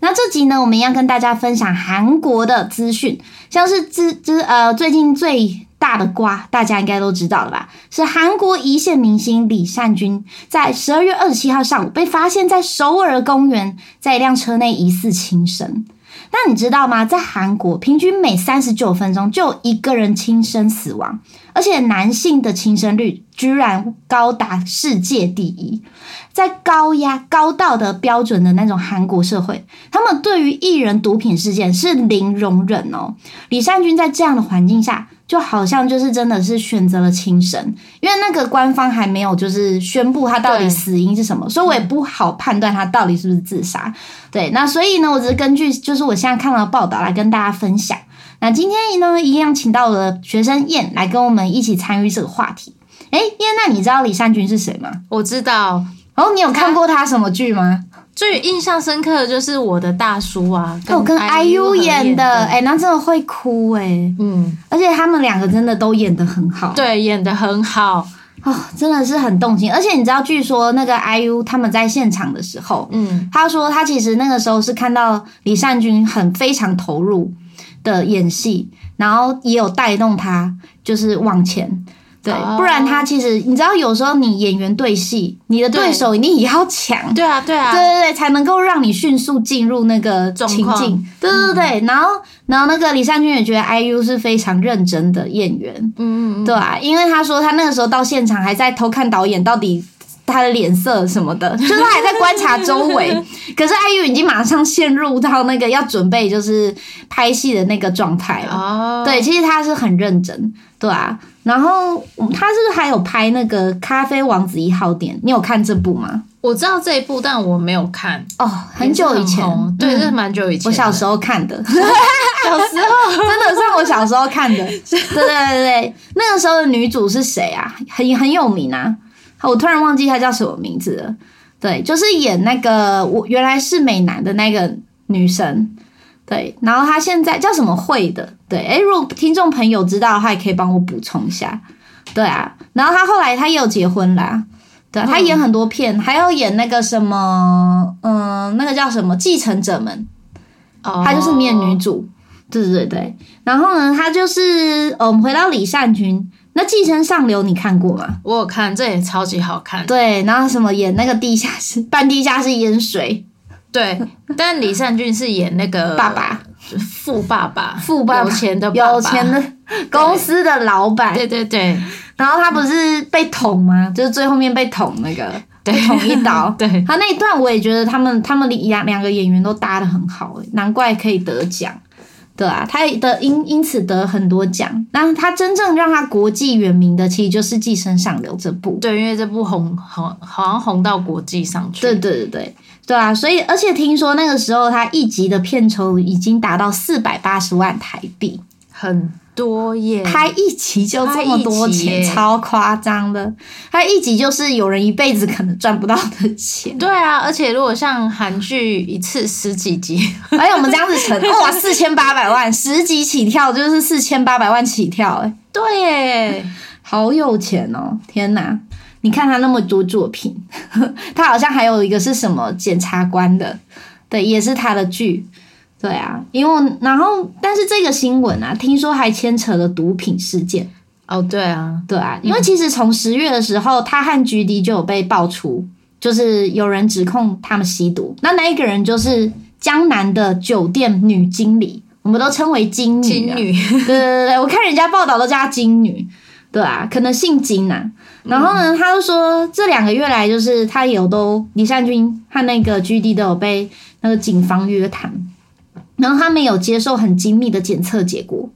那这集呢，我们一样跟大家分享韩国的资讯，像是之之呃最近最大的瓜，大家应该都知道了吧？是韩国一线明星李善均在十二月二十七号上午被发现，在首尔公园在一辆车内疑似轻生。但你知道吗？在韩国，平均每三十九分钟就一个人轻生死亡，而且男性的轻生率居然高达世界第一。在高压、高道德标准的那种韩国社会，他们对于艺人毒品事件是零容忍哦。李善均在这样的环境下，就好像就是真的是选择了轻生，因为那个官方还没有就是宣布他到底死因是什么，所以我也不好判断他到底是不是自杀。对，那所以呢，我只是根据就是我现在看到的报道来跟大家分享。那今天呢，一样请到了学生燕来跟我们一起参与这个话题。哎，燕，那你知道李善君是谁吗？我知道。哦，你有看过他什么剧吗？最印象深刻的就是我的大叔啊，跟跟 IU 演的，哎，那真的会哭哎，嗯，而且他们两个真的都演的很好，对，演的很好哦，真的是很动情。而且你知道，据说那个 IU 他们在现场的时候，嗯，他说他其实那个时候是看到李善均很非常投入的演戏，然后也有带动他就是往前。对，不然他其实你知道，有时候你演员对戏，你的对手一定也要强。对啊，对啊，对对对，才能够让你迅速进入那个情境。对对对，然后然后那个李善均也觉得 IU 是非常认真的演员，嗯嗯，对啊，因为他说他那个时候到现场还在偷看导演到底他的脸色什么的，就是他还在观察周围。可是 IU 已经马上陷入到那个要准备就是拍戏的那个状态了。哦，对，其实他是很认真，对啊。然后他是不是还有拍那个《咖啡王子一号店》？你有看这部吗？我知道这一部，但我没有看哦。很久以前，对，这是蛮久以前。我小时候看的，小时候真的是我小时候看的。对对对对，那个时候的女主是谁啊？很很有名啊！我突然忘记她叫什么名字了。对，就是演那个我原来是美男的那个女生。对，然后她现在叫什么会的？对，哎，如果听众朋友知道的话，也可以帮我补充一下。对啊，然后她后来她也有结婚啦，对，她演很多片，还有演那个什么，嗯，那个叫什么《继承者们》，哦，她就是面女主，对对对对。然后呢，她就是，我们回到李善均，那《寄生上流》你看过吗？我有看，这也超级好看。对，然后什么演那个地下室，半地下室淹水。对，但李善均是演那个 爸爸，富爸爸，富爸爸，有钱的，有钱的公司的老板。对对对，然后他不是被捅吗？就是最后面被捅那个，被捅一刀。对，他那一段我也觉得他们他们两两个演员都搭的很好，难怪可以得奖。对啊，他的因因此得很多奖。那他真正让他国际远名的，其实就是《寄生上流》这部。对，因为这部红红好像红到国际上去。对对对对。对啊，所以而且听说那个时候他一集的片酬已经达到四百八十万台币，很多耶！拍一集就这么多钱，超夸张的。拍一集就是有人一辈子可能赚不到的钱。对啊，而且如果像韩剧一次十几集，而且我们这样子乘，哇，四千八百万，十集起跳就是四千八百万起跳，哎，对耶，好有钱哦！天哪！你看他那么多作品，他好像还有一个是什么检察官的，对，也是他的剧，对啊，因为然后但是这个新闻啊，听说还牵扯了毒品事件，哦，对啊，对啊，因为其实从十月的时候，他和 G D 就有被爆出，就是有人指控他们吸毒，那那一个人就是江南的酒店女经理，我们都称为金女，金女，对对对对，我看人家报道都叫她金女，对啊，可能姓金啊。然后呢，他就说这两个月来，就是他有都李善均和那个 G D 都有被那个警方约谈，然后他们有接受很精密的检测结果，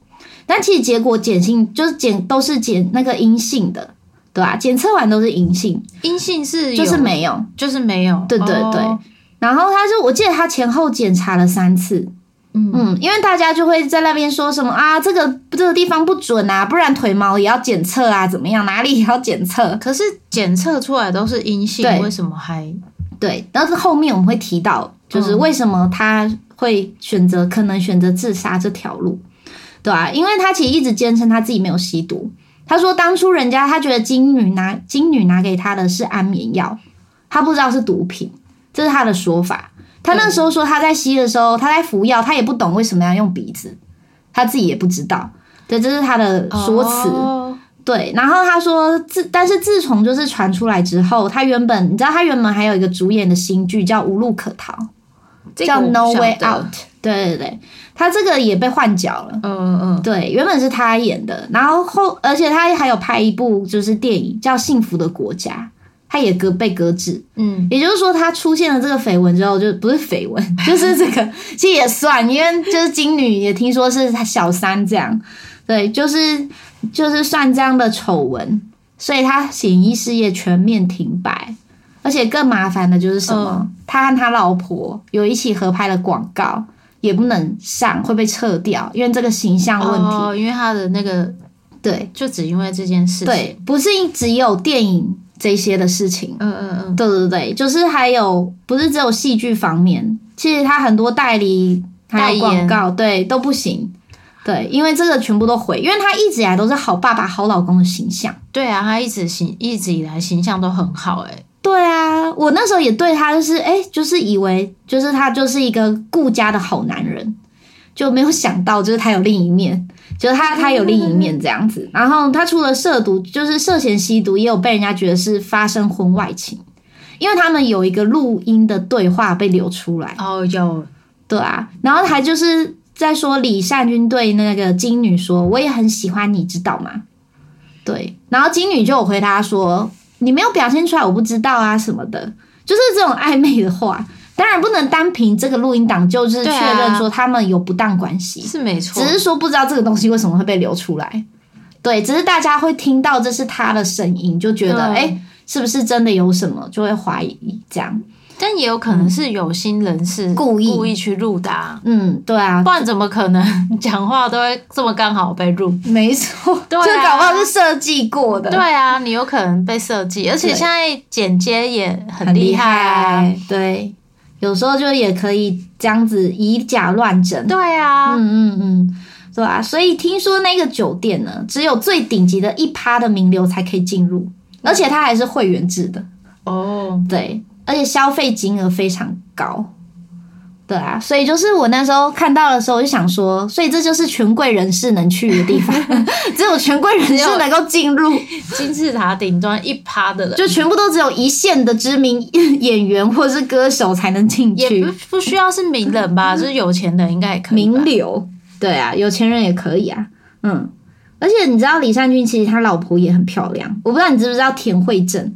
但其实结果检性就是检都是检那个阴性的，对吧？检测完都是阴性，阴性是就是没有，就是没有，对对对。然后他就我记得他前后检查了三次。嗯，因为大家就会在那边说什么啊，这个这个地方不准啊，不然腿毛也要检测啊，怎么样？哪里也要检测？可是检测出来都是阴性，为什么还对？但是后面我们会提到，就是为什么他会选择可能选择自杀这条路，对啊，因为他其实一直坚称他自己没有吸毒。他说当初人家他觉得金女拿金女拿给他的是安眠药，他不知道是毒品，这是他的说法。他那时候说他在吸的时候，他在服药，他也不懂为什么要用鼻子，他自己也不知道。对，这是他的说辞。哦对，然后他说自，但是自从就是传出来之后，他原本你知道他原本还有一个主演的新剧叫《无路可逃》，叫《这个我不 No Way Out》。对对对，他这个也被换角了。嗯嗯对，原本是他演的，然后后，而且他还有拍一部就是电影叫《幸福的国家》，他也搁被搁置。嗯，也就是说，他出现了这个绯闻之后，就不是绯闻，就是这个其实也算，因为就是金女也听说是他小三这样，对，就是就是算这样的丑闻，所以他演艺事业全面停摆。而且更麻烦的就是什么？嗯他和他老婆有一起合拍的广告，也不能上，会被撤掉，因为这个形象问题。哦，因为他的那个对就只因为这件事情，对，不是只有电影这些的事情。嗯嗯嗯，对对对，就是还有不是只有戏剧方面，其实他很多代理还有代广告，对都不行。对，因为这个全部都毁，因为他一直以来都是好爸爸、好老公的形象。对啊，他一直形一直以来形象都很好、欸，对啊，我那时候也对他就是哎，就是以为就是他就是一个顾家的好男人，就没有想到就是他有另一面，就是他他有另一面这样子。然后他除了涉毒，就是涉嫌吸毒，也有被人家觉得是发生婚外情，因为他们有一个录音的对话被流出来。哦，有，对啊，然后还就是在说李善均对那个金女说：“我也很喜欢你，知道吗？”对，然后金女就有回答说：“你没有表现出来，我不知道啊什么的，就是这种暧昧的话。当然不能单凭这个录音档就是确认说他们有不当关系，是没错，只是说不知道这个东西为什么会被流出来。对，只是大家会听到这是他的声音，就觉得诶是不是真的有什么，就会怀疑这样。但也有可能是有心人士故意。故意去录的、啊，嗯，对啊，不然怎么可能讲话都会这么刚好被录？没错，对啊。这搞不好是设计过的，对，啊，你有可能被设计，而且对现在剪接也很很厉厉害啊。害，对，有时候就也可以这样子以假乱真，对啊，嗯嗯嗯，对啊，所以听说那个酒店呢，只有最顶级的一趴的名流才可以进入，而且它还是会员制的，哦，对，而且消费金额非常高。对啊，所以就是我那时候看到的时候，我就想说，所以这就是权贵人士能去的地方，只有权贵人士能够进入，金字塔顶端一趴的人，就全部都只有一线的知名演员或是歌手才能进也去不，不需要是名人吧，就是有钱人应该也可以。名流。对啊，有钱人也可以啊。嗯，而且你知道李善均其实他老婆也很漂亮，我不知道你知不知道田慧正，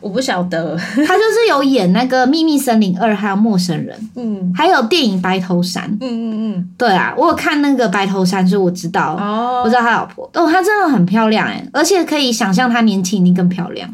我不晓得，他就是有演那个《秘密森林二》还有《陌生人》，嗯还有电影《白头山》。嗯嗯嗯，对啊，我有看那个《白头山》，所以我知道，哦我知道他老婆哦，她真的很漂亮哎，而且可以想象她年轻一定更漂亮。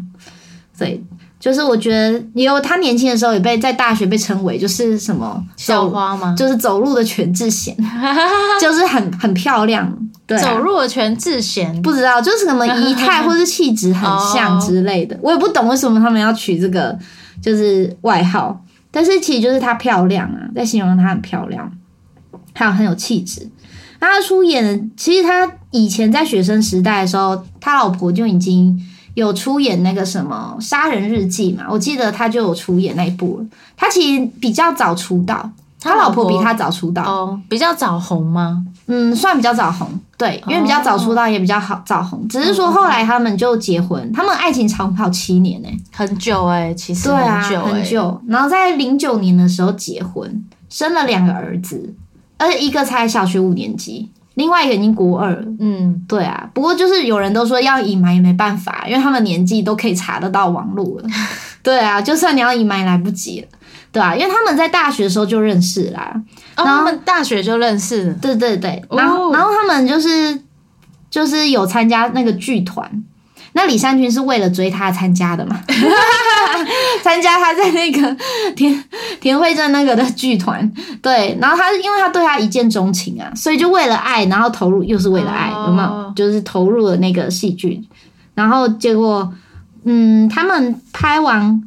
对，就是我觉得也有她年轻的时候也被在大学被称为就是什么校花吗？就是走路的全智贤，就是很很漂亮。对、啊，走入了全智贤，不知道就是什么 仪态或是气质很像之类的，我也不懂为什么他们要取这个就是外号，但是其实就是她漂亮啊，在形容她很漂亮，还有很有气质。那她出演的，其实她以前在学生时代的时候，他老婆就已经有出演那个什么《杀人日记》嘛，我记得他就有出演那一部了。他其实比较早出道，他老婆比他早出道，哦，比较早红吗？嗯，算比较早红，对，因为比较早出道也比较好早红，只是说后来他们就结婚，他们爱情长跑七年呢、很久哎、其实对啊，很久、欸，很久，然后在零九年的时候结婚，生了两个儿子，而且一个才小学五年级，另外一个已经国二了。嗯，对啊，不过就是有人都说要隐瞒也没办法，因为他们年纪都可以查得到网络了。对啊，就算你要隐瞒也来不及了，对啊，因为他们在大学的时候就认识啦。哦，然后他们大学就认识了，对对对，然后、哦然后他们就是就是有参加那个剧团。那李善均是为了追他参加的嘛？参加他在那个田田惠正那个的剧团，对，然后他因为他对他一见钟情啊，所以就为了爱，然后投入又是为了爱，哦有没有？就是投入了那个戏剧，然后结果，嗯，他们拍完，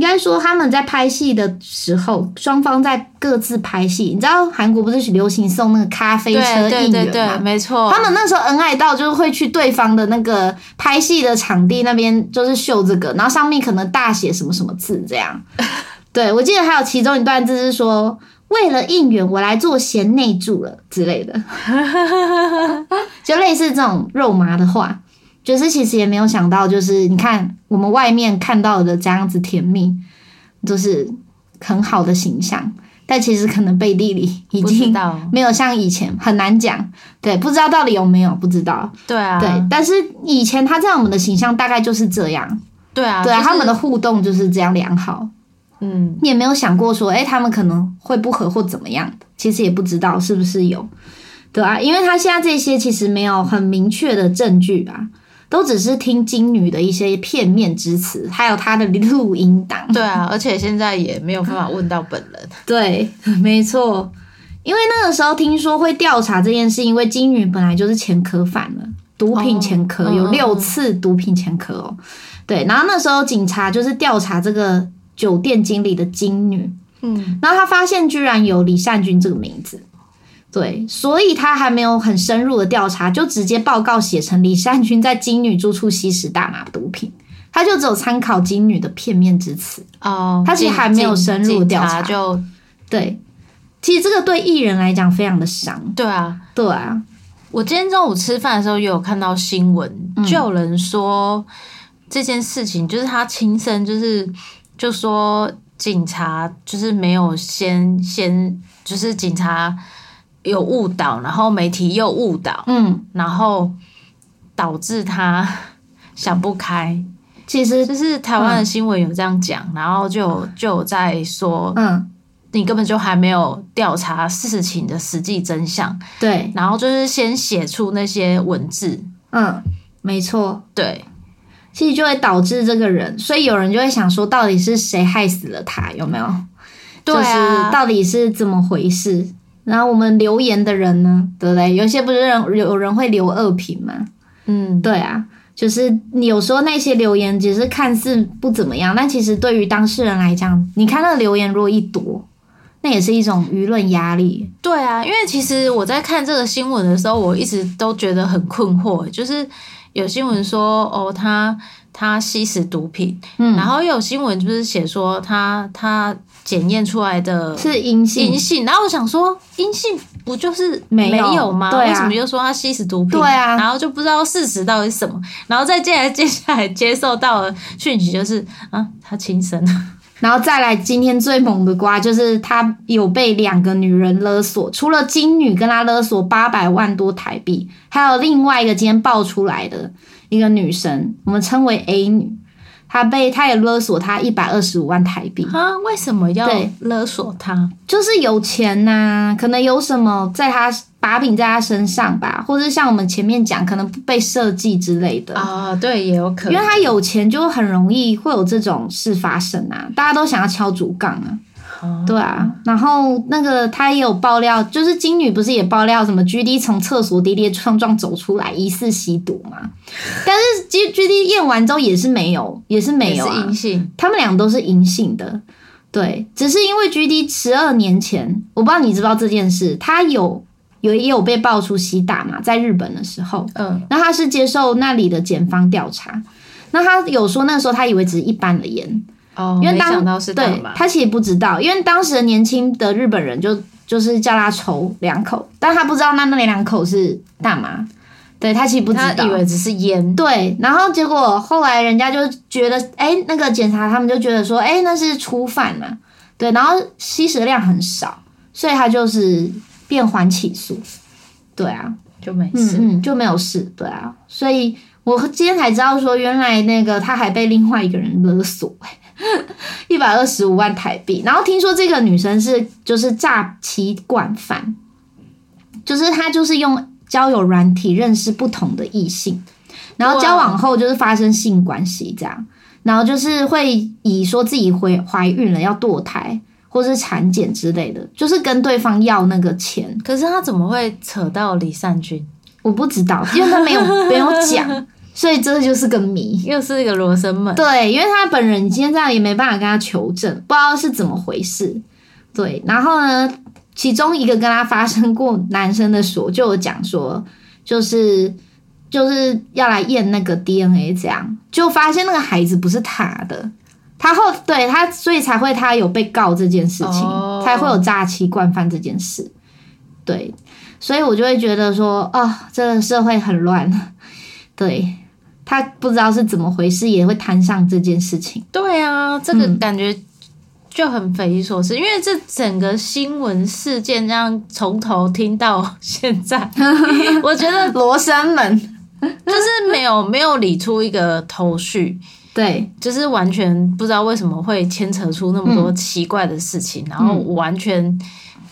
应该说他们在拍戏的时候，双方在各自拍戏。你知道韩国不是流行送那个咖啡车对对应对对，援嘛？没错，他们那时候恩爱到就是会去对方的那个拍戏的场地那边，就是秀这个，然后上面可能大写什么什么字这样。对我记得还有其中一段字是说，为了应援，我来做贤内助了之类的，就类似这种肉麻的话。就是其实也没有想到，就是你看我们外面看到的这样子甜蜜，就是很好的形象，但其实可能背地里已经，没有像以前很难讲。对，不知道到底有没有，不知道。对啊，对，但是以前他在我们的形象大概就是这样。对啊，对啊，就是他们的互动就是这样良好。嗯，你也没有想过说，哎、他们可能会不和或怎么样的，其实也不知道是不是有，对啊，因为他现在这些其实没有很明确的证据啊，都只是听金女的一些片面之词，还有她的录音档。对啊，而且现在也没有办法问到本人。对，没错，因为那个时候听说会调查这件事，因为金女本来就是前科犯了，毒品前科、有六次毒品前科哦。对，然后那时候警察就是调查这个酒店经理的金女，嗯，然后他发现居然有李善君这个名字，对，所以他还没有很深入的调查，就直接报告写成李善君在金女住处吸食大麻毒品，他就只有参考金女的片面之词，哦，他其实还没有深入调查。就对，其实这个对艺人来讲非常的伤，对啊。对啊，我今天中午吃饭的时候也有看到新闻，嗯。就有人说这件事情就是他亲身就是就说警察就是没有先先就是警察有误导，然后媒体又误导，嗯，然后导致他想不开。其实就是台湾的新闻有这样讲，然后就就在说，嗯，你根本就还没有调查事情的实际真相，对，然后就是先写出那些文字，嗯，没错，对，其实就会导致这个人，所以有人就会想说，到底是谁害死了他？有没有？对就是啊，到底是怎么回事？然后我们留言的人呢，对不对？有些不是人有人会留恶评吗？嗯，对啊，就是你有时候那些留言只是看似不怎么样，但其实对于当事人来讲，你看那个留言如果一多，那也是一种舆论压力。对啊，因为其实我在看这个新闻的时候，我一直都觉得很困惑，就是有新闻说哦，他他吸食毒品，嗯，然后又有新闻就是写说他他检验出来的是阴性阴，性，然后我想说阴性不就是没有吗？对啊为什么又说他吸食毒品？对啊然后就不知道事实到底是什么，然后再接下来接下来接受到的讯息就是啊，他轻生，然后再来今天最猛的瓜，就是他有被两个女人勒索，除了金女跟他勒索八百万多台币，还有另外一个今天爆出来的一个女生，我们称为 A 女，她被他也勒索他一百二十五万台币。啊，为什么要勒索他？就是有钱呐、可能有什么在他把柄在他身上吧，或者像我们前面讲，可能被设计之类的。啊，对，也有可能，因为他有钱，就很容易会有这种事发生啊！大家都想要敲竹杠啊，哦对啊。然后那个他也有爆料，就是金女不是也爆料什么 G D 从厕所跌跌撞撞走出来，疑似吸毒嘛？但是 G G D 验完之后也是没有，也是没有啊。是阴，性，他们俩都是阴性的，对，只是因为 G D 十二年前，我不知道你知不知道这件事，他有有也有被爆出吸大嘛，在日本的时候，嗯，那他是接受那里的检方调查，那他有说那时候他以为只是一般的烟，哦，没因为当想到是大对麻，他其实不知道，因为当时的年轻的日本人就就是叫他抽两口，但他不知道那那两口是大麻，对他其实不知道，他以为只是烟，对，然后结果后来人家就觉得，哎，那个检查他们就觉得说，哎，那是初犯嘛，对，然后吸食量很少，所以他就是变缓起诉，对啊，就没事。嗯嗯，就没有事，对啊，所以我今天才知道说，原来那个他还被另外一个人勒索、一百二十五万台币，然后听说这个女生是就是诈欺惯犯，就是她就是用交友软体认识不同的异性，然后交往后就是发生性关系这样，然后就是会以说自己怀怀孕了要堕胎或是产检之类的，就是跟对方要那个钱。可是他怎么会扯到李善均？我不知道，因为他没有没有讲，所以这就是个谜。又是一个罗生门。对，因为他本人今天这样也没办法跟他求证，不知道是怎么回事。对，然后呢，其中一个跟他发生过男生的所就有讲说，就是就是要来验那个 DNA，这样就发现那个孩子不是他的，他后对他，所以才会他有被告这件事情，哦才会有诈欺惯犯这件事。对，所以我就会觉得说，啊、这个社会很乱。对他不知道是怎么回事，也会摊上这件事情。对啊，这个嗯感觉就很匪夷所思，因为这整个新闻事件这样从头听到现在，我觉得罗生门，就是没有没有理出一个头绪，对就是完全不知道为什么会牵扯出那么多奇怪的事情，然后完全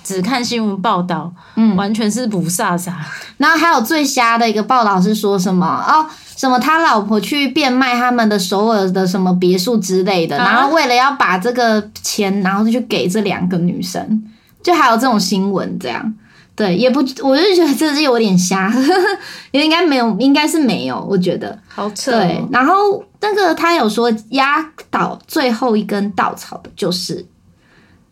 只看新闻报道，嗯完全是不飒飒。然后还有最瞎的一个报道是说什么哦，什么他老婆去变卖他们的首尔的什么别墅之类的，啊然后为了要把这个钱，然后就去给这两个女生，就还有这种新闻这样。对，也不，我就觉得这是有点瞎，应该没有，应该是没有，我觉得。好扯、对哦，，然后那个他有说压倒最后一根稻草的就是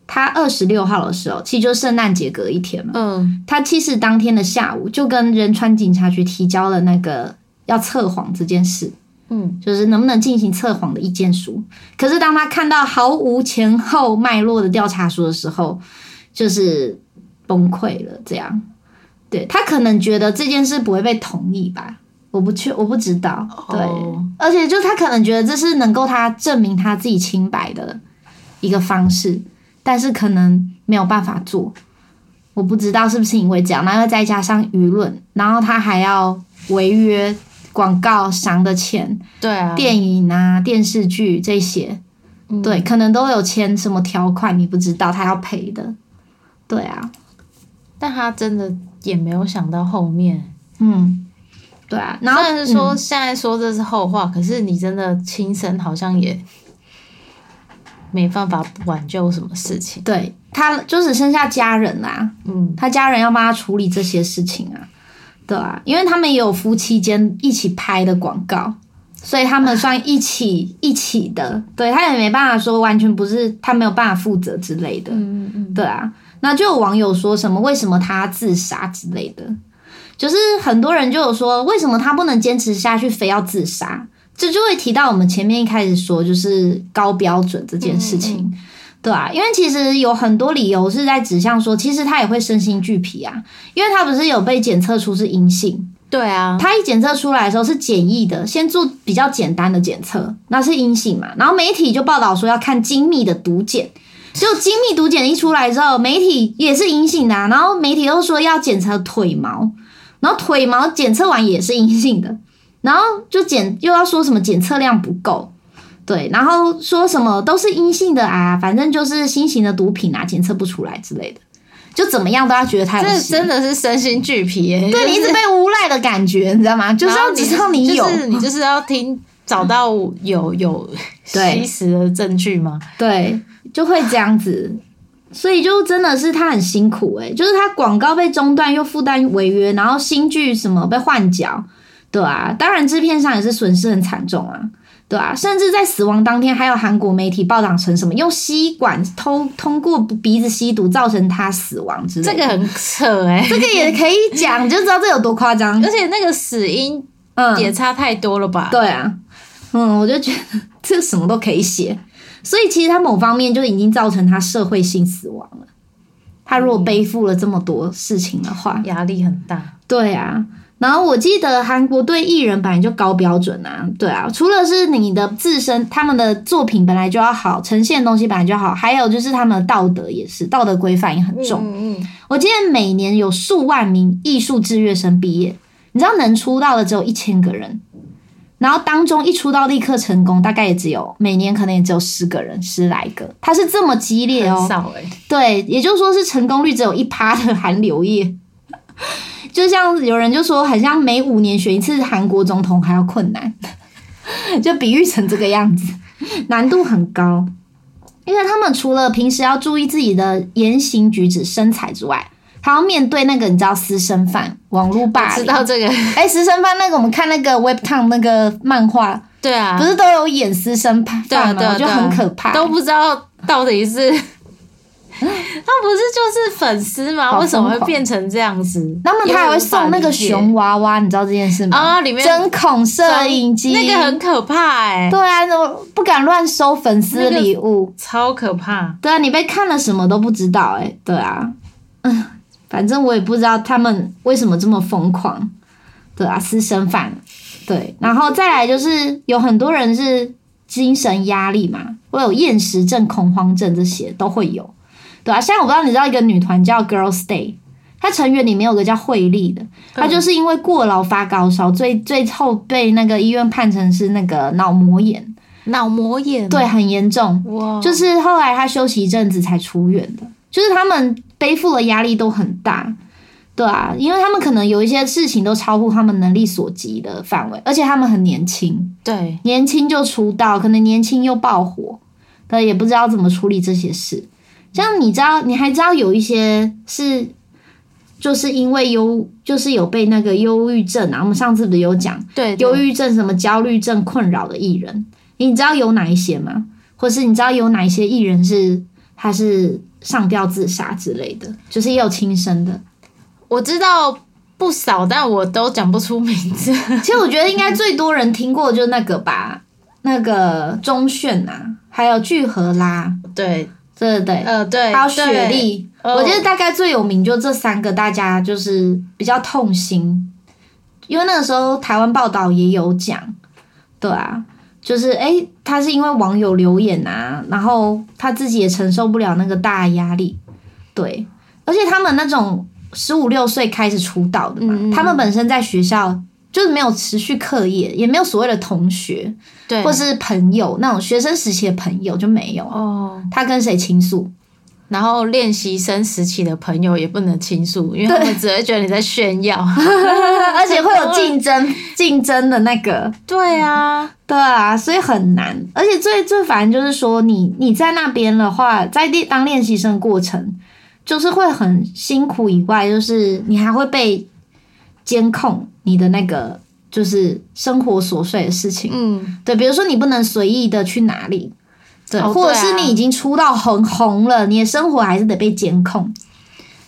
他二十六号的时候，其实就圣诞节隔一天嘛。嗯，他其实当天的下午就跟仁川警察局提交了那个要测谎这件事，嗯，就是能不能进行测谎的意见书。可是当他看到毫无前后脉络的调查书的时候，就是崩溃了。这样，对他可能觉得这件事不会被同意吧？我不确，我不知道。对，哦而且就他可能觉得这是能够他证明他自己清白的一个方式，但是可能没有办法做。我不知道是不是因为这样，然后再加上舆论，然后他还要违约广告商的钱，对啊，电影啊、电视剧这些，嗯对，可能都有签什么条款，你不知道他要赔的。对啊，但他真的也没有想到后面。嗯，对啊，然后虽然是说嗯。现在说这是后话，可是你真的亲身好像也没办法挽救什么事情。对他就只剩下家人啦、嗯，他家人要帮他处理这些事情啊，对啊，因为他们也有夫妻间一起拍的广告，所以他们算一起一起的，对他也没办法说完全不是他没有办法负责之类的，嗯嗯。对啊，那就有网友说什么为什么他自杀之类的，就是很多人就有说为什么他不能坚持下去，非要自杀，这就会提到我们前面一开始说就是高标准这件事情。嗯对啊，因为其实有很多理由是在指向说，其实他也会身心俱疲啊，因为他不是有被检测出是阴性，对啊，他一检测出来的时候是简易的，先做比较简单的检测，那是阴性嘛，然后媒体就报道说要看精密的毒检，结果精密毒检一出来之后，媒体也是阴性的、啊，然后媒体又说要检测腿毛，然后腿毛检测完也是阴性的，然后就检又要说什么检测量不够。对，然后说什么都是阴性的啊，反正就是新型的毒品啊，检测不出来之类的，就怎么样都要觉得他有这真的是身心俱疲耶。对你一直被诬赖的感觉，你知道吗？就是要知道你有，就是你就是要听找到有有对吸食的证据吗？对，就会这样子。所以就真的是他很辛苦诶、就是他广告被中断，又负担违约，然后新剧什么被换角，对啊，当然制片上也是损失很惨重啊，对啊，甚至在死亡当天，还有韩国媒体报道成什么用吸管偷通过鼻子吸毒造成他死亡之类的，这个很扯哎，这个也可以讲，你就知道这有多夸张。而且那个死因嗯，也差太多了吧？对啊，嗯，我就觉得 这什么都可以写，所以其实他某方面就已经造成他社会性死亡了。他如果背负了这么多事情的话，压力很大。对啊。然后我记得韩国对艺人本来就高标准啊，对啊，除了是你的自身他们的作品本来就要好，呈现的东西本来就好，还有就是他们的道德也是道德规范也很重。嗯嗯，我记得每年有数万名艺术志愿生毕业，你知道能出道的只有一千个人，然后当中一出道立刻成功，大概也只有每年可能也只有十个人，十来个，他是这么激烈哦。对，也就是说是成功率只有一趴的韩流业。就像有人就说，很像每五年选一次韩国总统还要困难，就比喻成这个样子，难度很高。因为他们除了平时要注意自己的言行举止、身材之外，还要面对那个你知道私生饭、网络霸凌。知道这个，哎，私生饭那个，我们看那个 Web Town 那个漫画，对啊，不是都有演私生饭吗？我觉得对啊对啊很可怕。都不知道到底是他不是就是粉丝吗？好为什么会变成这样子？那么他还会送那个熊娃娃，你知道这件事吗？啊，里面针孔摄影机，那个很可怕哎、对啊，我不敢乱收粉丝礼物。超可怕。对啊，你被看了什么都不知道哎、对啊，嗯，反正我也不知道他们为什么这么疯狂。对啊，私生饭。对，然后再来就是有很多人是精神压力嘛，会有厌食症、恐慌症这些都会有。对啊，现在我不知道你知道一个女团叫 Girls Day，她成员里面有个叫惠利的，她就是因为过劳发高烧，最最后被那个医院判成是那个脑膜炎，脑膜炎，对，很严重。哇，就是后来他休息一阵子才出院的，就是他们背负的压力都很大，对啊，因为他们可能有一些事情都超乎他们能力所及的范围，而且他们很年轻，对，年轻就出道，可能年轻又爆火，但，也不知道怎么处理这些事。像你知道，你还知道有一些是。就是因为忧，就是有被那个忧郁症啊，我们上次不是有讲，对，忧郁症、什么焦虑症困扰的艺人，你知道有哪一些吗？或是你知道有哪一些艺人是他是上吊自杀之类的，就是也有轻生的。我知道不少，但我都讲不出名字。其实我觉得应该最多人听过的就是那个吧，那个钟铉啊，还有具荷拉，对，对对对，呃，对，还有雪，莉。哦我觉得大概最有名就这三个，大家就是比较痛心，因为那个时候台湾报道也有讲，对啊，就是诶，他是因为网友留言啊，然后他自己也承受不了那个大压力，对，而且他们那种十五六岁开始出道的嘛，他们本身在学校就是没有持续课业，也没有所谓的同学对，或是朋友那种学生时期的朋友就没有，哦，他跟谁倾诉？然后练习生时期的朋友也不能倾诉，因为他们只会觉得你在炫耀。而且会有竞争 竞争的那个，对啊，对啊，所以很难。而且最最烦就是说你你在那边的话，在练当练习生过程，就是会很辛苦以外，就是你还会被监控你的那个就是生活琐碎的事情。嗯，对，比如说你不能随意的去哪里，对，哦或者是你已经出道很红了，你的生活还是得被监控。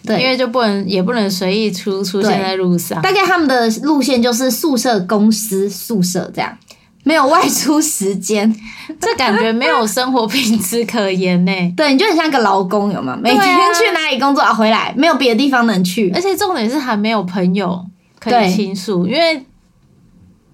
对，因为就不能也不能随意出出现在路上。大概他们的路线就是宿舍、公司、宿舍这样，没有外出时间。这感觉没有生活品质可言呢。对，你就很像一个劳工，有吗？每天去哪里工作啊，回来没有别的地方能去而。且重点是还没有朋友可以倾诉，因为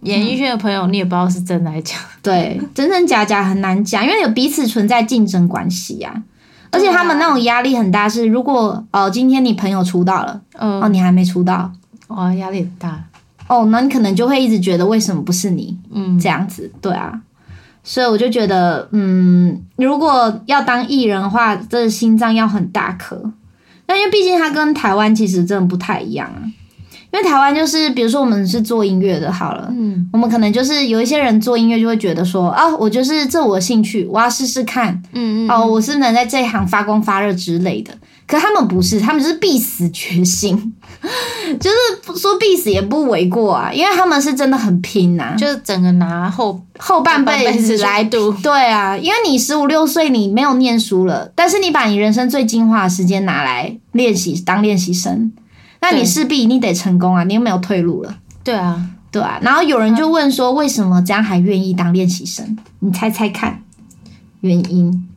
演艺圈的朋友你也不知道是真的还是假的。对，真真假假很难讲，因为有彼此存在竞争关系呀、而且他们那种压力很大，是如果哦、今天你朋友出道了，嗯哦嗯，你还没出道，哇，压力很大。哦，那你可能就会一直觉得为什么不是你？嗯，这样子，对啊，所以我就觉得，嗯，如果要当艺人的话，这心脏要很大颗。那因为毕竟他跟台湾其实真的不太一样啊，因为台湾就是，比如说我们是做音乐的，好了，嗯。我们可能就是有一些人做音乐就会觉得说，啊，我就是这我的兴趣，我要试试看，嗯嗯，哦，我是能在这一行发光发热之类的。可他们不是，他们就是必死决心，就是说必死也不为过啊，因为他们是真的很拼呐、就是整个拿后后半辈子来读。对啊，因为你十五六岁你没有念书了，但是你把你人生最精华的时间拿来练习当练习生，那你势必你得成功啊，你又没有退路了，对啊，对啊。然后有人就问说，为什么这样还愿意当练习生？你猜猜看原因？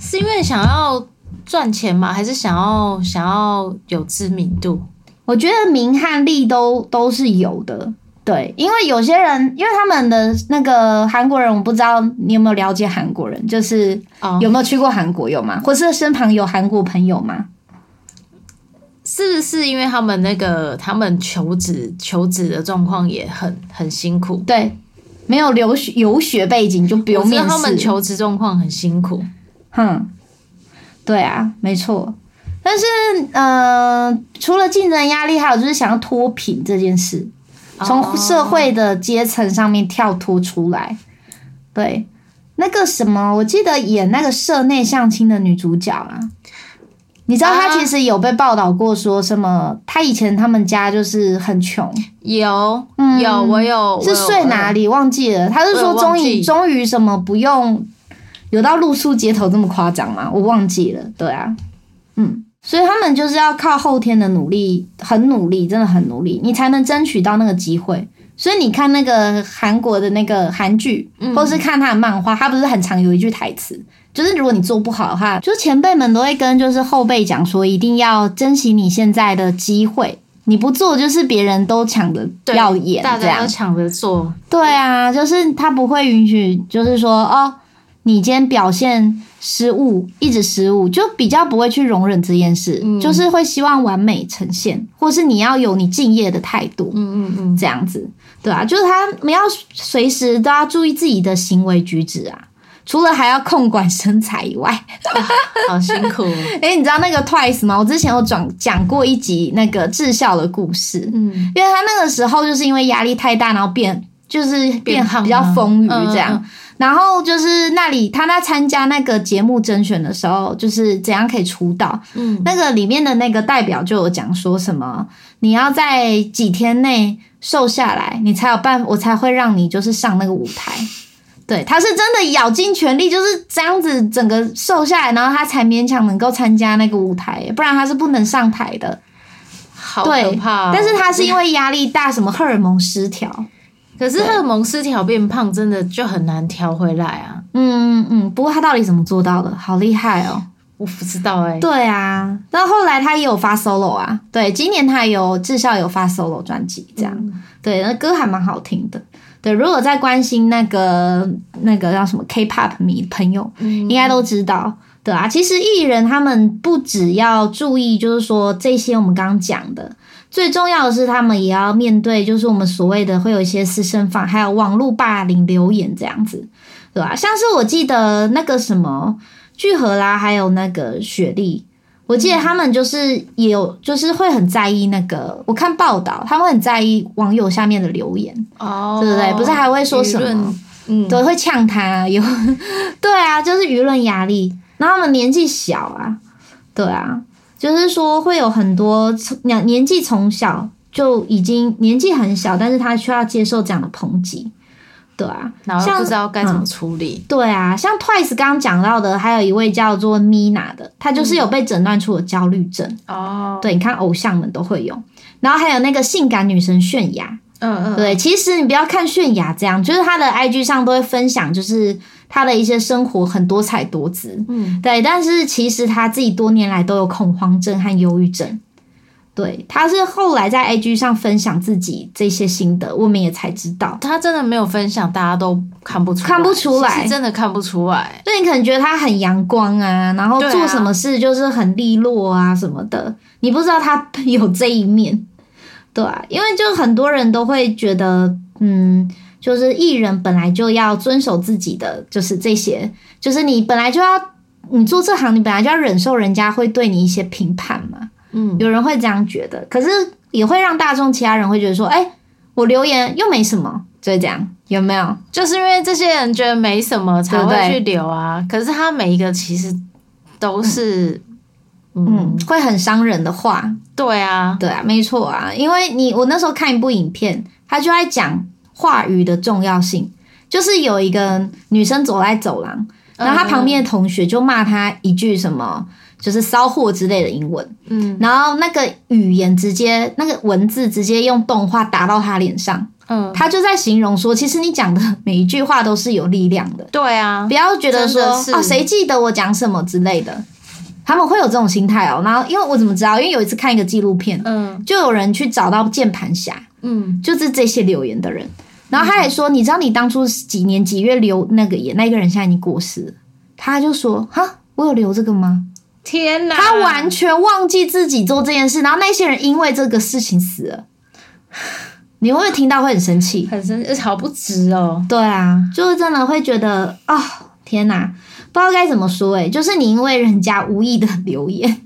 是因为想要赚钱吗？还是想要想要有知名度？我觉得名和利都都是有的。对，因为有些人，因为他们的那个韩国人，我不知道你有没有了解韩国人，就是哦，有没有去过韩国有吗？或是身旁有韩国朋友吗？是不是因为他们那个他们求职求职的状况也很很辛苦？对，没有留学游学背景就不用面试。他们求职状况很辛苦。哼，对啊，没错。但是，呃，除了竞争压力，还有就是想要脱贫这件事，从哦社会的阶层上面跳脱出来。对，那个什么，我记得演那个社内相亲的女主角啊，你知道她啊其实有被报道过，说什么？他以前他们家就是很穷，有、嗯有，我有是睡哪？里忘记了？他是说终于终于什么不用有到露宿街头这么夸张吗？我忘记了。对啊，嗯，所以他们就是要靠后天的努力，很努力，真的很努力，你才能争取到那个机会。所以你看那个韩国的那个韩剧，或是看他的漫画，他不是很常有一句台词，就是如果你做不好的话，就前辈们都会跟就是后辈讲说，一定要珍惜你现在的机会，你不做就是别人都抢着要演大。家都抢着做，对啊，就是他不会允许，就是说哦，你今天表现失误，一直失误，就比较不会去容忍这件事，嗯。就是会希望完美呈现，或是你要有你敬业的态度，嗯嗯嗯，这样子，对啊，就是他们要随时都要注意自己的行为举止啊。除了还要控管身材以外，好辛苦，诶，你知道那个 Twice 吗？我之前有讲讲过一集那个智孝的故事，嗯，因为他那个时候就是因为压力太大，然后变就是变比较吗？丰腴嗯这样。嗯然后就是那里他在参加那个节目甄选的时候，就是怎样可以出道。嗯，那个里面的那个代表就有讲说什么，你要在几天内瘦下来，你才有办，我才会让你就是上那个舞台。对，他是真的咬尽全力，就是这样子整个瘦下来，然后他才勉强能够参加那个舞台，不然他是不能上台的。好可怕哦。但是他是因为压力大，什么荷尔蒙失调。可是荷尔蒙失调变胖，真的就很难调回来啊！嗯嗯嗯，不过他到底怎么做到的？好厉害哦！我不知道哎、对啊，那后来他也有发 solo 啊，对，今年他也有至少有发 solo 专辑，这样，对，那歌还蛮好听的。对，如果在关心那个那个叫什么 K-pop 迷朋友，应该都知道。对啊，其实艺人他们不只要注意，就是说这些我们刚刚讲的，最重要的是他们也要面对，就是我们所谓的会有一些私生饭，还有网络霸凌留言这样子，对吧、像是我记得那个什么聚合啦，还有那个雪莉，我记得他们就是也有，就是会很在意那个，我看报道，他们很在意网友下面的留言，哦，对不对？不是还会说什么？嗯，对，会呛他啊，有，对啊，就是舆论压力。然后他们年纪小啊，对啊，就是说会有很多从年年纪从小就已经年纪很小，但是他需要接受这样的抨击，对啊，然后不知道该怎么嗯处理。对啊，像 Twice 刚刚讲到的，还有一位叫做 Mina 的，她就是有被诊断出了焦虑症。哦，对，你看偶像们都会有，然后还有那个性感女神泫雅，嗯嗯，对，其实你不要看泫雅这样，就是她的 IG 上都会分享，就是她的一些生活很多彩多姿，嗯，对，但是其实他自己多年来都有恐慌症和忧郁症。对，他是后来在 IG 上分享自己这些心得，我们也才知道。他真的没有分享，大家都看不出来看不出来真的看不出来。就你可能觉得他很阳光啊，然后做什么事就是很利落啊什么的，你不知道他有这一面，对啊，因为就很多人都会觉得，嗯，就是艺人本来就要遵守自己的，就是这些，就是你本来就要，你做这行，你本来就要忍受人家会对你一些评判嘛，嗯，有人会这样觉得，可是也会让大众其他人会觉得说，哎、我留言又没什么，就会这样，有没有？就是因为这些人觉得没什么才会去留啊，可是他每一个其实都是，嗯，嗯，会很伤人的话，对啊，对啊，没错啊，因为你我那时候看一部影片，他就在讲话语的重要性，就是有一个女生走在走廊，然后她旁边的同学就骂她一句什么，就是骚货之类的英文，嗯。然后那个语言直接那个文字直接用动画打到她脸上，嗯，他就在形容说，其实你讲的每一句话都是有力量的，对啊不，要觉得说哦，谁记得我讲什么之类的。他们会有这种心态哦，然后因为我怎么知道？因为有一次看一个纪录片，嗯。就有人去找到键盘侠，嗯，就是这些留言的人，然后他还说，你知道你当初几年几月留那个言，那个人现在已经过世了，他就说，哈，我有留这个吗？天哪，他完全忘记自己做这件事，然后那些人因为这个事情死了，你会不会听到会很生气？很生，而且好不值哦，对啊，就是真的会觉得哦、天哪，不知道该怎么说诶、就是你因为人家无意的留言，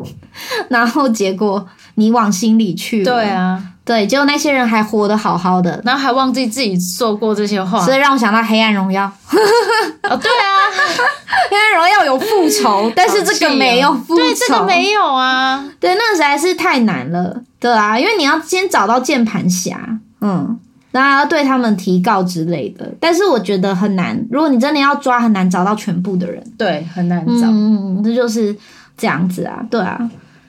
然后结果你往心里去了，对啊，对，结果那些人还活得好好的，然后还忘记自己说过这些话，所以让我想到《黑暗荣耀》，《哦，对啊，黑暗荣耀》有复仇，但是这个没有复仇，对，这个没有啊，对，那个实在是太难了，对啊，因为你要先找到键盘侠，嗯，然然后要对他们提告之类的。但是我觉得很难，如果你真的要抓，很难找到全部的人。对，很难找。嗯，这就是这样子啊，对啊。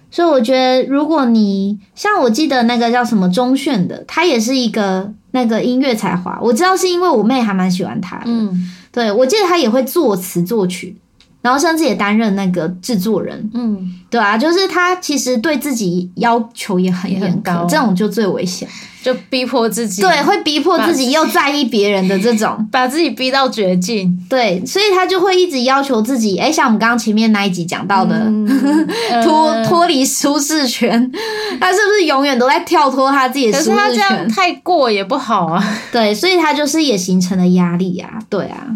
所以我觉得，如果你像我记得那个叫什么钟铉的，他也是一个那个音乐才华。我知道是因为我妹还蛮喜欢他的，嗯对我记得他也会作词作曲，然后甚至也担任那个制作人，嗯，对啊，就是他其实对自己要求也很很严格高，这种就最危险。就逼迫自己，对，会逼迫自己又在意别人的这种，把自己逼到绝境。对，所以他就会一直要求自己。哎，像我们刚刚前面那一集讲到的，嗯 脱呃脱离舒适圈，他是不是永远都在跳脱他自己的舒适可是他这样圈？太过也不好啊。对，所以他就是也形成了压力啊，对啊，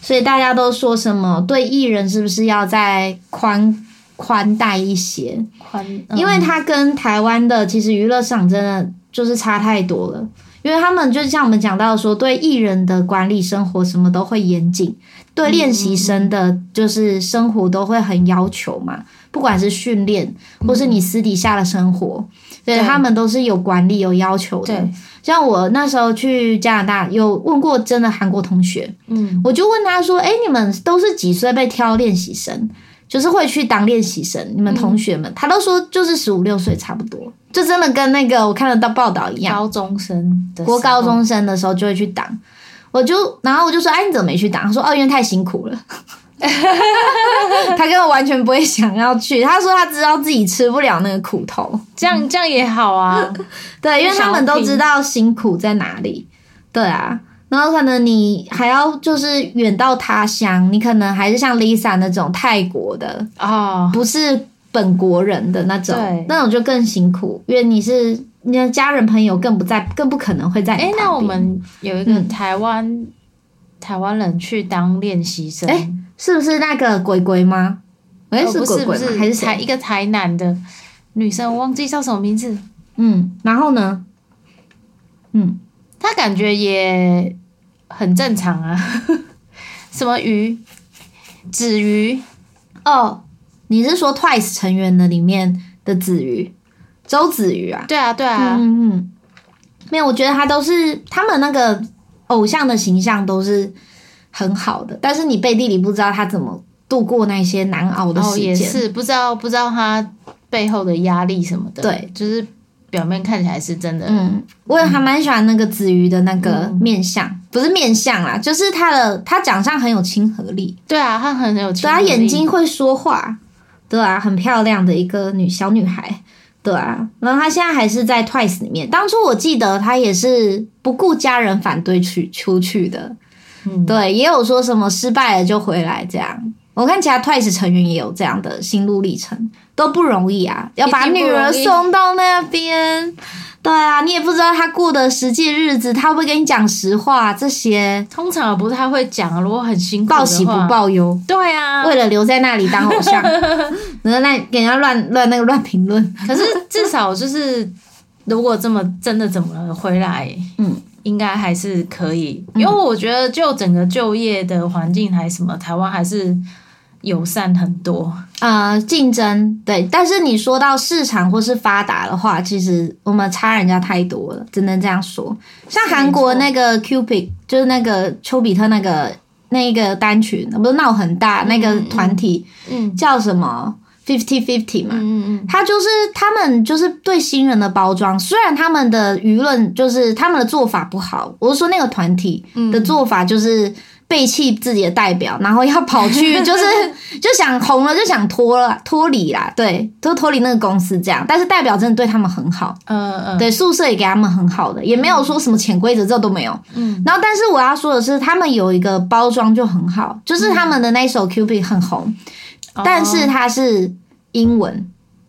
所以大家都说什么对艺人是不是要再宽宽待一些？宽，因为他跟台湾的其实娱乐市场真的就是差太多了。因为他们就像我们讲到说，对艺人的管理生活什么都会严谨，对练习生的就是生活都会很要求嘛，不管是训练或是你私底下的生活，对对他们都是有管理有要求的对。像我那时候去加拿大，有问过真的韩国同学，嗯，我就问他说：“哎、你们都是几岁被挑练习生？就是会去当练习生？你们同学们？”他都说就是十五六岁差不多，就真的跟那个我看得到报道一样，高中生的国高中生的时候就会去当。我就然后我就说：“哎、你怎么没去当？”他说：“哦，因为太辛苦了。” 他根本完全不会想要去。他说他知道自己吃不了那个苦头，这样这样也好啊。对，因为他们都知道辛苦在哪里。对啊，然后可能你还要就是远到他乡，你可能还是像 Lisa 那种泰国的，哦，不是本国人的那种，那种就更辛苦，因为你是你的家人朋友更不在，更不可能会在你哎，那我们有一个嗯台湾台湾人去当练习生，哎是不是那个鬼鬼吗？哎、哦不鬼鬼吗？是不是还是谁？台一个台南的女生，我忘记叫什么名字。嗯，然后呢？嗯，他感觉也很正常啊，什么鱼，子鱼，哦，你是说 Twice 成员的里面的子鱼，周子瑜啊？对啊对啊，嗯嗯，没有，我觉得他都是他们那个偶像的形象都是很好的，但是你背地里不知道他怎么度过那些难熬的哦时间。也是不知道不知道他背后的压力什么的，对，就是表面看起来是真的，嗯，我也还蛮喜欢那个子瑜的那个嗯。面相，不是面相啦，就是他的他长相很有亲和力，对啊，她很有亲对，他和力眼睛会说话，对啊，很漂亮的一个女小女孩，对啊。然后她现在还是在 Twice 里面。当初我记得她也是不顾家人反对去出去的，嗯对，也有说什么失败了就回来这样。我看其他 Twice 成员也有这样的心路历程，都不容易啊，要把女儿送到那边。对啊，你也不知道她过的实际日子，她会不会跟你讲实话？这些通常不太会讲，如果很辛苦的报喜不话，报忧。对啊，为了留在那里当偶像，然 后那给人家乱乱那个乱评论，可是至少就是，如果这么真的怎么了回来，嗯，应该还是可以，因为我觉得就整个就业的环境还什么，台湾还是友善很多。呃，竞争对，但是你说到市场或是发达的话，其实我们差人家太多了，只能这样说。像韩国那个 Cupid，就是那个丘比特那个那个单曲，不是闹很大，那个团体嗯。叫什么 Fifty Fifty 嘛，嗯嗯他就是他们就是对新人的包装，虽然他们的舆论就是他们的做法不好，我是说那个团体的做法就是背弃自己的代表，然后要跑去就是 就想红了就想脱了脱离啦，对，都脱离那个公司这样，但是代表真的对他们很好，嗯嗯，对宿舍也给他们很好的，也没有说什么潜规则，这都没有。嗯，然后但是我要说的是，他们有一个包装就很好，就是他们的那首 Cupid 很红，但是它是英文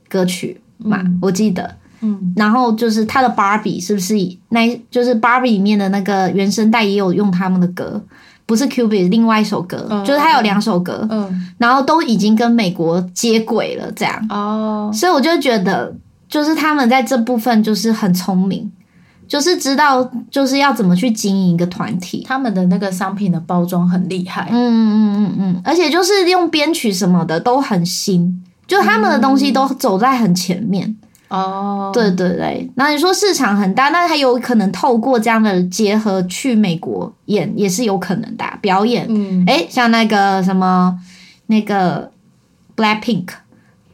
歌曲嘛，嗯。我记得。嗯。然后就是他的 Barbie 是不是那就是 Barbie 里面的那个原声带也有用他们的歌，不是 Cupid 另外一首歌，嗯就是他有两首歌，嗯。然后都已经跟美国接轨了，这样，哦，所以我就觉得就是他们在这部分就是很聪明，就是知道就是要怎么去经营一个团体。他们的那个商品的包装很厉害。嗯嗯嗯嗯嗯，而且就是用编曲什么的都很新，就他们的东西都走在很前面。哦，对对对，那你说市场很大，那他有可能透过这样的结合去美国演，也是有可能的啊、表演。嗯，哎、像那个什么那个 Blackpink，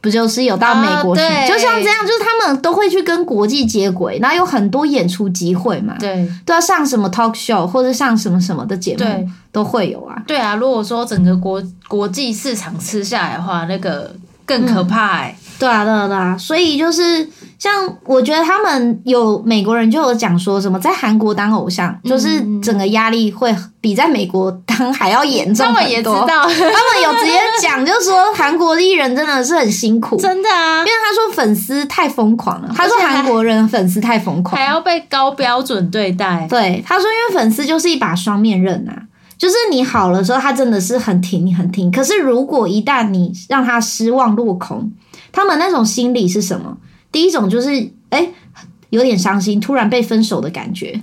不就是有到美国去？哦就像这样，就是他们都会去跟国际接轨，然后有很多演出机会嘛，对。都要上什么 talk show 或者上什么什么的节目，都会有啊。对啊，如果说整个国国际市场吃下来的话，那个更可怕哎、对啊，对啊，对啊，所以就是像我觉得他们有美国人就有讲说什么，在韩国当偶像，就是整个压力会比在美国当 还要严重他们也。知道，他们有直接讲，就说韩国的艺人真的是很辛苦，真的啊因，为他说粉丝太疯狂了，他说韩国人粉丝太疯狂还，要被高标准对待。对，他说因为粉丝就是一把双面刃啊，就是你好的时候他真的是很挺你很挺，可是如果一旦你让他失望落空，他们那种心理是什么？第一种就是哎、诶有点伤心，突然被分手的感觉。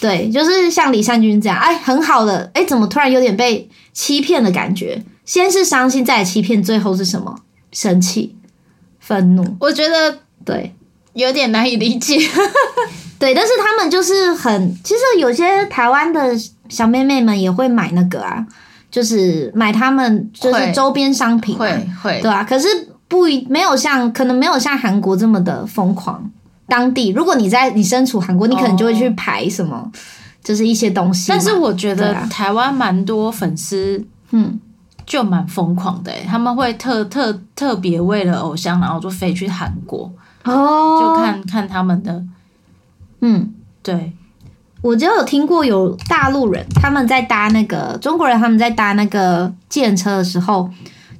对，就是像李善均这样，哎，很好的，哎，怎么突然有点被欺骗的感觉？先是伤心，再来欺骗，最后是什么？生气、愤怒。我觉得对，有点难以理解。对，但是他们就是很，其实有些台湾的小妹妹们也会买那个啊，就是买他们就是周边商品、啊，会会对啊。可是不一没有像，可能没有像韩国这么的疯狂。当地，如果你在你身处韩国，你可能就会去排什么，就是一些东西。但是我觉得台湾蛮多粉丝嗯，就蛮疯狂的、欸，他们会特特特别为了偶像，然后就飞去韩国，哦，就看看他们的嗯。对我就有听过有大陆人他们在搭那个中国人他们在搭那个计程车的时候，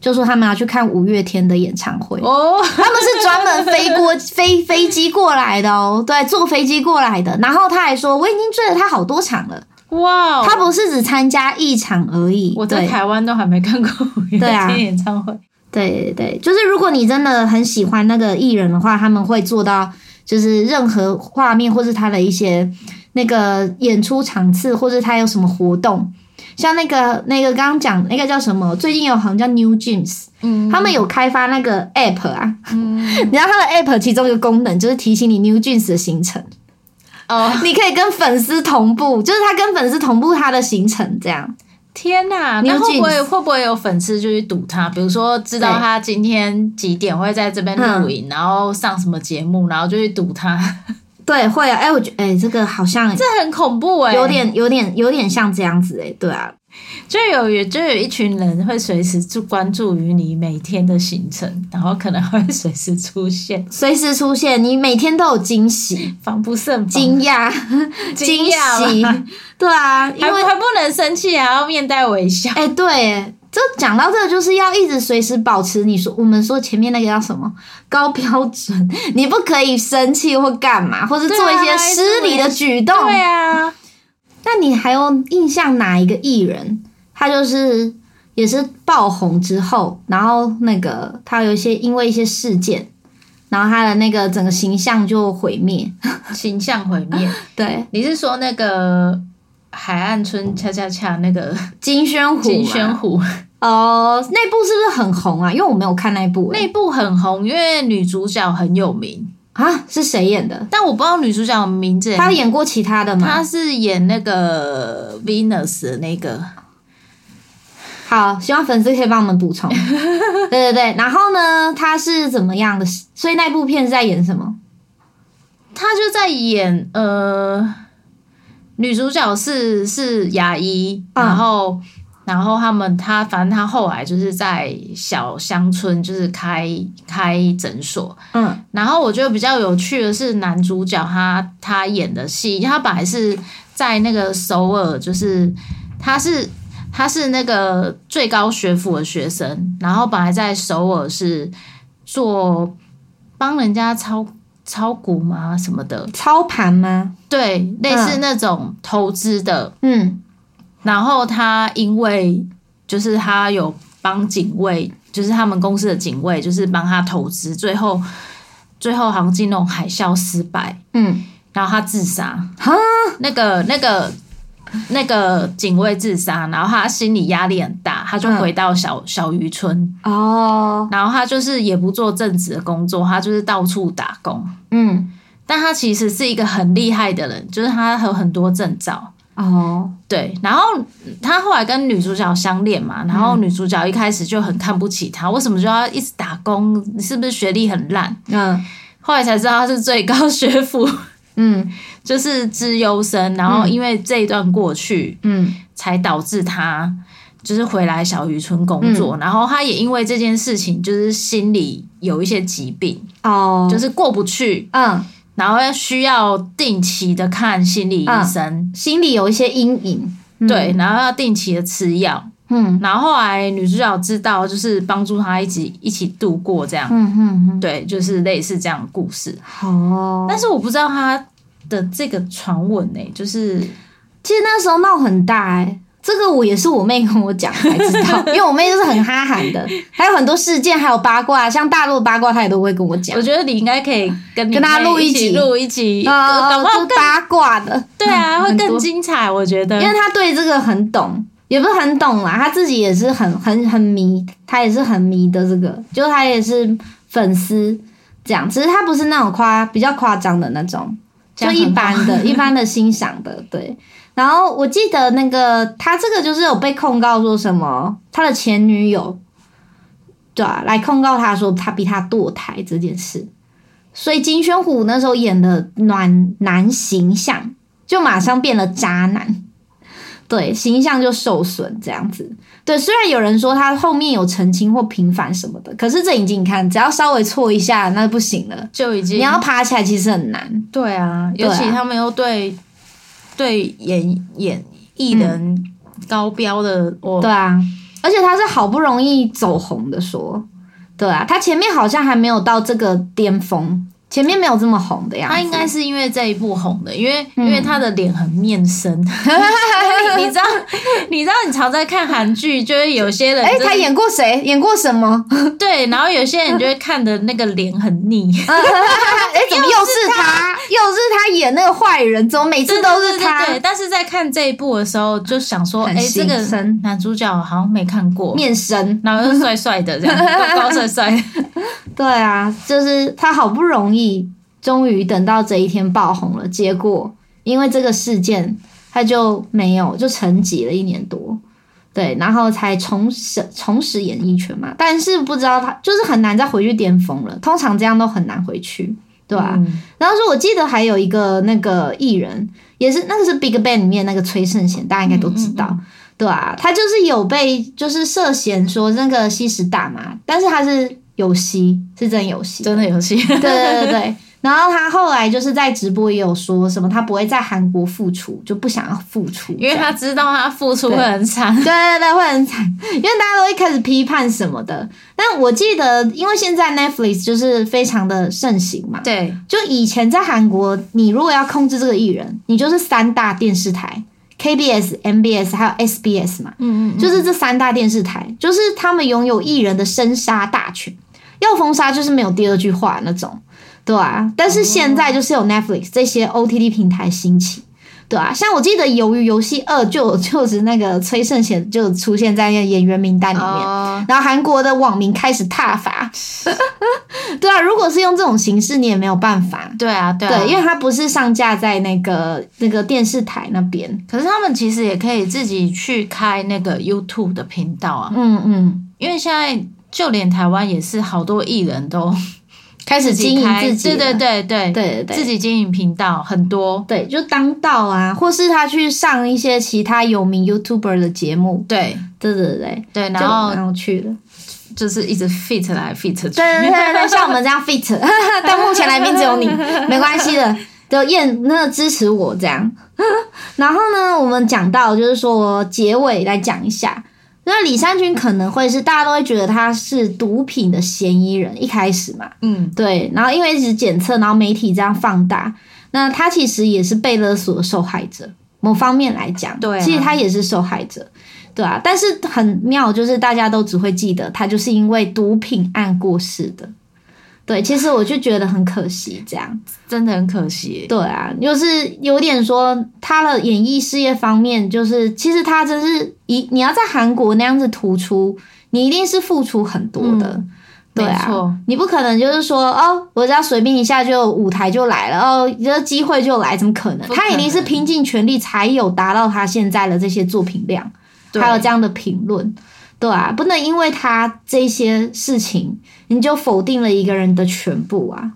就说他们要去看五月天的演唱会。哦，他们是专门飞过 飞飞机过来的哦，对，坐飞机过来的。然后他还说，我已经追了他好多场了，哇哦，他不是只参加一场而已。我在台湾都还没看过五月天演唱会，对对对，就是如果你真的很喜欢那个艺人的话，他们会做到，就是任何画面或是他的一些那个演出场次，或者他有什么活动，像那个那个刚刚讲那个叫什么，最近有好像叫 New Jeans，嗯。他们有开发那个 app 啊，嗯。你知道它的 app 其中一个功能就是提醒你 New Jeans 的行程，哦，你可以跟粉丝同步，就是他跟粉丝同步他的行程，这样。天呐，New 那会不会会不会有粉丝就去堵他？比如说知道对他今天几点会在这边录影，然后上什么节目，然后就去堵他，对，会啊，哎、我觉哎、这个好像这很恐怖哎、有点有点有点像这样子哎、对啊，就有有就有一群人会随时注关注于你每天的行程，然后可能会随时出现，随时出现，你每天都有惊喜、防不胜防。惊讶、惊惊喜。对啊，因为还还不能生气，还要面带微笑。哎、对，哎这讲到这个，就是要一直随时保持你说我们说前面那个叫什么高标准，你不可以生气或干嘛，或者做一些失礼的举动。对啊，那你还有印象哪一个艺人，他就是也是爆红之后，然后那个他有一些因为一些事件，然后他的那个整个形象就毁灭。形象毁灭。对，你是说那个海岸村恰恰恰那个金宣虎嘛，金宣虎哦、那部是不是很红啊？因为我没有看那部、欸，那部很红，因为女主角很有名，啊是谁演的？但我不知道女主角的名字。她演过其他的吗？她是演那个 Venus 的那个，好，希望粉丝可以帮我们补充。对对对，然后呢，她是怎么样的？所以那部片是在演什么？她就在演呃，女主角是是牙医，嗯然后。然后他们，他反正他后来就是在小乡村，就是开开诊所。嗯然后我觉得比较有趣的是男主角他他演的戏，他本来是在那个首尔，就是他是他是那个最高学府的学生，然后本来在首尔是做帮人家操炒股吗什么的，操盘吗？对，类似那种投资的。嗯然后他因为就是他有帮警卫，就是他们公司的警卫，就是帮他投资，最后最后好像进那种海啸失败，嗯，然后他自杀。哈，那个那个那个警卫自杀，然后他心理压力很大，他就回到小、小渔村，哦，然后他就是也不做正职的工作，他就是到处打工。嗯，但他其实是一个很厉害的人，就是他有很多证照。哦，对，然后他后来跟女主角相恋嘛，然后女主角一开始就很看不起他，为什么就要一直打工？你是不是学历很烂？嗯。后来才知道他是最高学府，嗯。就是资优生。然后因为这一段过去，嗯。才导致他就是回来小渔村工作，然后他也因为这件事情，就是心里有一些疾病，哦，就是过不去，嗯，然后需要定期的看心理医生，心里有一些阴影。嗯对，，然后要定期的吃药。嗯然后后来女主角知道，就是帮助她一起一起度过这样，嗯嗯嗯，对，就是类似这样的故事。哦。但是我不知道她的这个传闻呢，就是其实那时候闹很大哎、这个我也是我妹跟我讲才知道，因为我妹就是很哈韩的，还有很多事件，还有八卦，像大陆八卦她也都会跟我讲我。觉得你应该可以跟你跟他妹录一集起录一集，呃，搞不好八卦的，对啊，会更精彩。我觉得因为她对这个很懂，也不是很懂啦，她自己也是很很很迷，她也是很迷的这个，就她也是粉丝这样，只是她不是那种夸比较夸张的那种，就一般的、一般的欣赏的，对。然后我记得那个他这个就是有被控告说什么，他的前女友，对啊，来控告他说他逼他堕胎这件事，所以金宣虎那时候演的暖男形象就马上变了渣男，对，形象就受损这样子。对，虽然有人说他后面有澄清或平反什么的，可是这已经你看，只要稍微错一下那不行了，就已经你要爬起来其实很难。对啊，对啊。尤其他们又对对演演艺人高标的，我对啊，而且他是好不容易走红的说，对啊，他前面好像还没有到这个巅峰，前面没有这么红的呀。他应该是因为这一部红的，因为、嗯因为他的脸很面生。你你知道，你知道，你常在看韩剧，就是有些人哎、就是他演过谁？演过什么？对，然后有些人就会看的那个脸很腻。哎、怎么又是他？又是他演那个坏人？怎么每次都是他？对但是在看这一部的时候，就想说，哎、很这个男主角好像没看过，面生，然后又帅帅的这样，高高帅帅。对啊，就是他好不容易，终于等到这一天爆红了，结果因为这个事件，他就没有，就沉寂了一年多。对，然后才重拾重拾演艺圈嘛，但是不知道他就是很难再回去巅峰了，通常这样都很难回去，对吧、嗯。然后说，我记得还有一个那个艺人，也是那个是 Big Bang 里面那个崔胜贤，大家应该都知道，嗯。对啊，他就是有被就是涉嫌说那个吸食大麻，但是他是有戏，是真有戏，真的有戏，对对对。对。然后他后来就是在直播也有说什么，他不会在韩国复出，就不想要复出，因为他知道他付出会很惨。对对对，会很惨，因为大家都一开始批判什么的。但我记得，因为现在 Netflix 就是非常的盛行嘛，对，就以前在韩国，你如果要控制这个艺人，你就是三大电视台 KBS、MBS 还有 SBS 嘛，嗯嗯，就是这三大电视台，就是他们拥有艺人的生杀大权，要封杀就是没有第二句话那种，对啊。但是现在就是有 Netflix 这些 OTT 平台兴起。对啊，像我记得《鱿鱼游戏二》就就是那个崔胜贤就出现在那个演员名单里面，哦，然后韩国的网民开始挞伐。对啊，如果是用这种形式，你也没有办法。对啊，对啊，对，因为它不是上架在那个那个电视台那边。可是他们其实也可以自己去开那个 YouTube 的频道啊，嗯嗯，因为现在就连台湾也是好多艺人都 开始经营自己了。对对对对对对对自己经营频道很多，对，就当道啊，或是他去上一些其他有名 YouTuber 的节目。对对对对，对，就然后蛮有趣的。就是一直 fit 来 fit 去，对对对对，像我们这样 fit，但目前来宾只有你，没关系的，就验那个支持我这样。然后呢，我们讲到就是说结尾来讲一下，那李山群可能会是大家都会觉得他是毒品的嫌疑人，一开始嘛，嗯，对，然后因为一直检测，然后媒体这样放大，那他其实也是被勒索的受害者。某方面来讲，对啊其实他也是受害者，对啊。但是很妙，就是大家都只会记得他就是因为毒品案过世的，对，其实我就觉得很可惜，这样。真的很可惜。对啊，就是有点说他的演艺事业方面，就是其实他真是一你要在韩国那样子突出，你一定是付出很多的。嗯对啊，你不可能就是说哦，我只要随便一下就舞台就来了，哦，这机会就来，怎么可能？可能他一定是拼尽全力才有达到他现在的这些作品量，对还有这样的评论。对啊，不能因为他这些事情，你就否定了一个人的全部啊。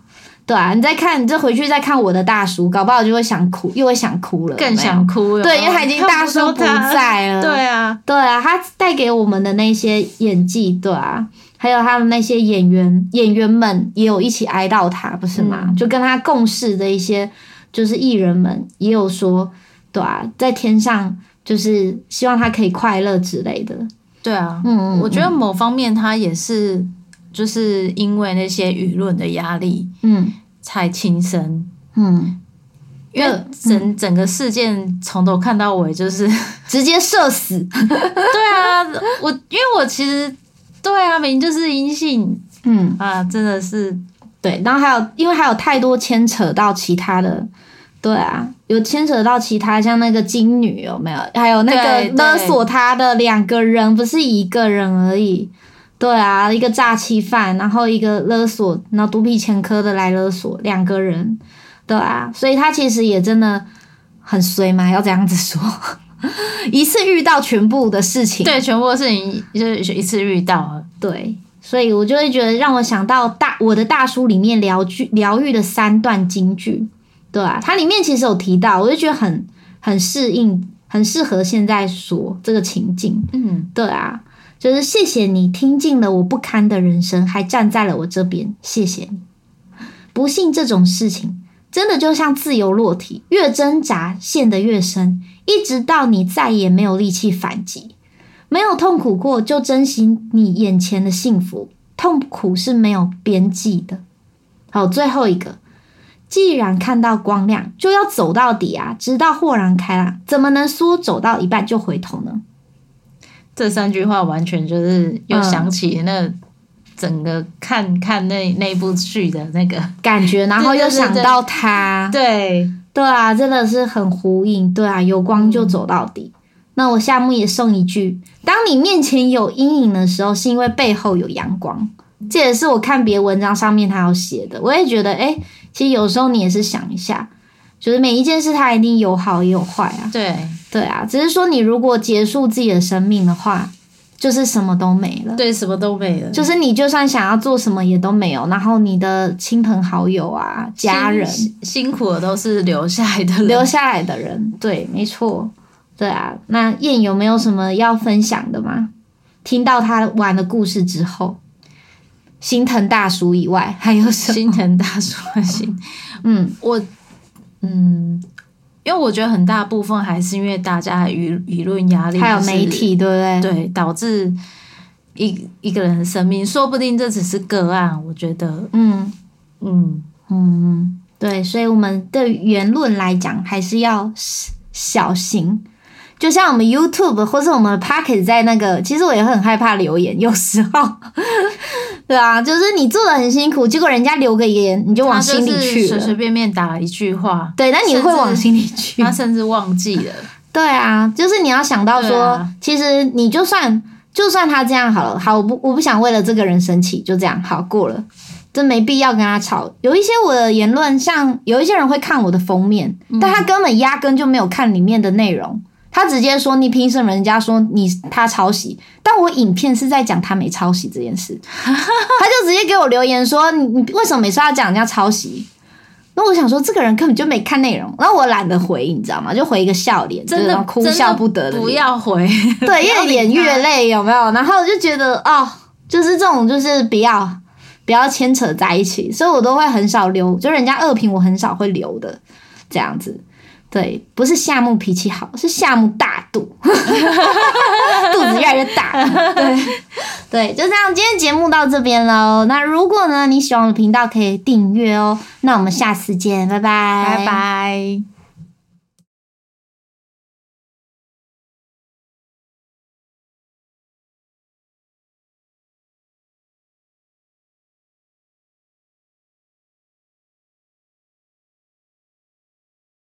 对啊，你再看，你再回去再看我的大叔，搞不好就会想哭，又会想哭了，更想哭了。对，因为他已经大叔不在了。对啊，对啊，他带给我们的那些演技，对啊，还有他的那些演员演员们也有一起哀悼他，不是吗？嗯就跟他共事的一些就是艺人们也有说，对啊，在天上就是希望他可以快乐之类的。对啊。嗯，嗯我觉得某方面他也是，就是因为那些舆论的压力嗯才轻生。嗯，因为整整个事件从头看到尾，就是 直接射死。对啊，我因为我其实对啊，明明就是阴性嗯，啊，真的是对，然后还有因为还有太多牵扯到其他的。对啊，有牵扯到其他像那个金女有没有？还有那个勒索他的两个人，不是一个人而已。对啊，一个诈欺犯，然后一个勒索，然后毒品前科的来勒索两个人。对啊，所以他其实也真的很衰嘛，要这样子说，一次遇到全部的事情。对全部的事情就是一次遇到了。对，所以我就会觉得让我想到大我的大叔里面疗剧疗愈的三段金句，对啊，它里面其实有提到，我就觉得很很适应，很适合现在说这个情境，嗯，对啊，就是谢谢你听尽了我不堪的人生，还站在了我这边，谢谢你。不幸这种事情真的就像自由落体，越挣扎陷得越深，一直到你再也没有力气反击。没有痛苦过，就珍惜你眼前的幸福。痛苦是没有边际的。好，最后一个，既然看到光亮，就要走到底啊，直到豁然开朗。怎么能说走到一半就回头呢？这三句话完全就是又嗯想起那整个看看那那部剧的那个，感觉，然后又想到他，对，对啊，真的是很呼应。对啊，有光就走到底。那我夏目也送一句：当你面前有阴影的时候，是因为背后有阳光。这也是我看别文章上面他有写的，我也觉得，哎、其实有时候你也是想一下，就是每一件事它一定有好也有坏啊。对，对啊，只是说你如果结束自己的生命的话，就是什么都没了。对，什么都没了，就是你就算想要做什么也都没有，然后你的亲朋好友啊、家人、辛辛苦的都是留下来的人，留下来的人，对，没错，对啊。那燕有没有什么要分享的吗？听到他玩的故事之后，心疼大叔以外，还有什么？心疼大叔的心。嗯我嗯，因为我觉得很大部分还是因为大家的舆舆论压力，还有媒体，对不对？对导致一一个人的生命，说不定这只是个案。我觉得，嗯嗯，嗯，对，所以我们对言论来讲，还是要小心。就像我们 YouTube 或是我们 Pocket 在那个，其实我也很害怕留言，有时候，对啊，就是你做的很辛苦，结果人家留个言，你就往心里去了。是随随便便打了一句话，对，那你会往心里去他。甚至忘记了。对啊，就是你要想到说，啊其实你就算就算他这样好了，好，我不我不想为了这个人生气，就这样好过了，真没必要跟他吵。有一些我的言论，像有一些人会看我的封面，嗯但他根本压根就没有看里面的内容。他直接说：“你凭什么？人家说你他抄袭，但我影片是在讲他没抄袭这件事。”他就直接给我留言说：“你你为什么每次要讲人家抄袭？”那我想说，这个人根本就没看内容，然后我懒得回，你知道吗？就回一个笑脸，真的哭笑不得的不要回，对，越演越累，有没有？然后就觉得哦，就是这种，就是不要不要牵扯在一起，所以我都会很少留，就人家恶评我很少会留的，这样子。对，不是夏木脾气好，是夏木大度，肚子越来越大。对对，就这样，今天节目到这边喽。那如果呢你喜欢我的频道，可以订阅哦。那我们下次见，拜拜，拜拜。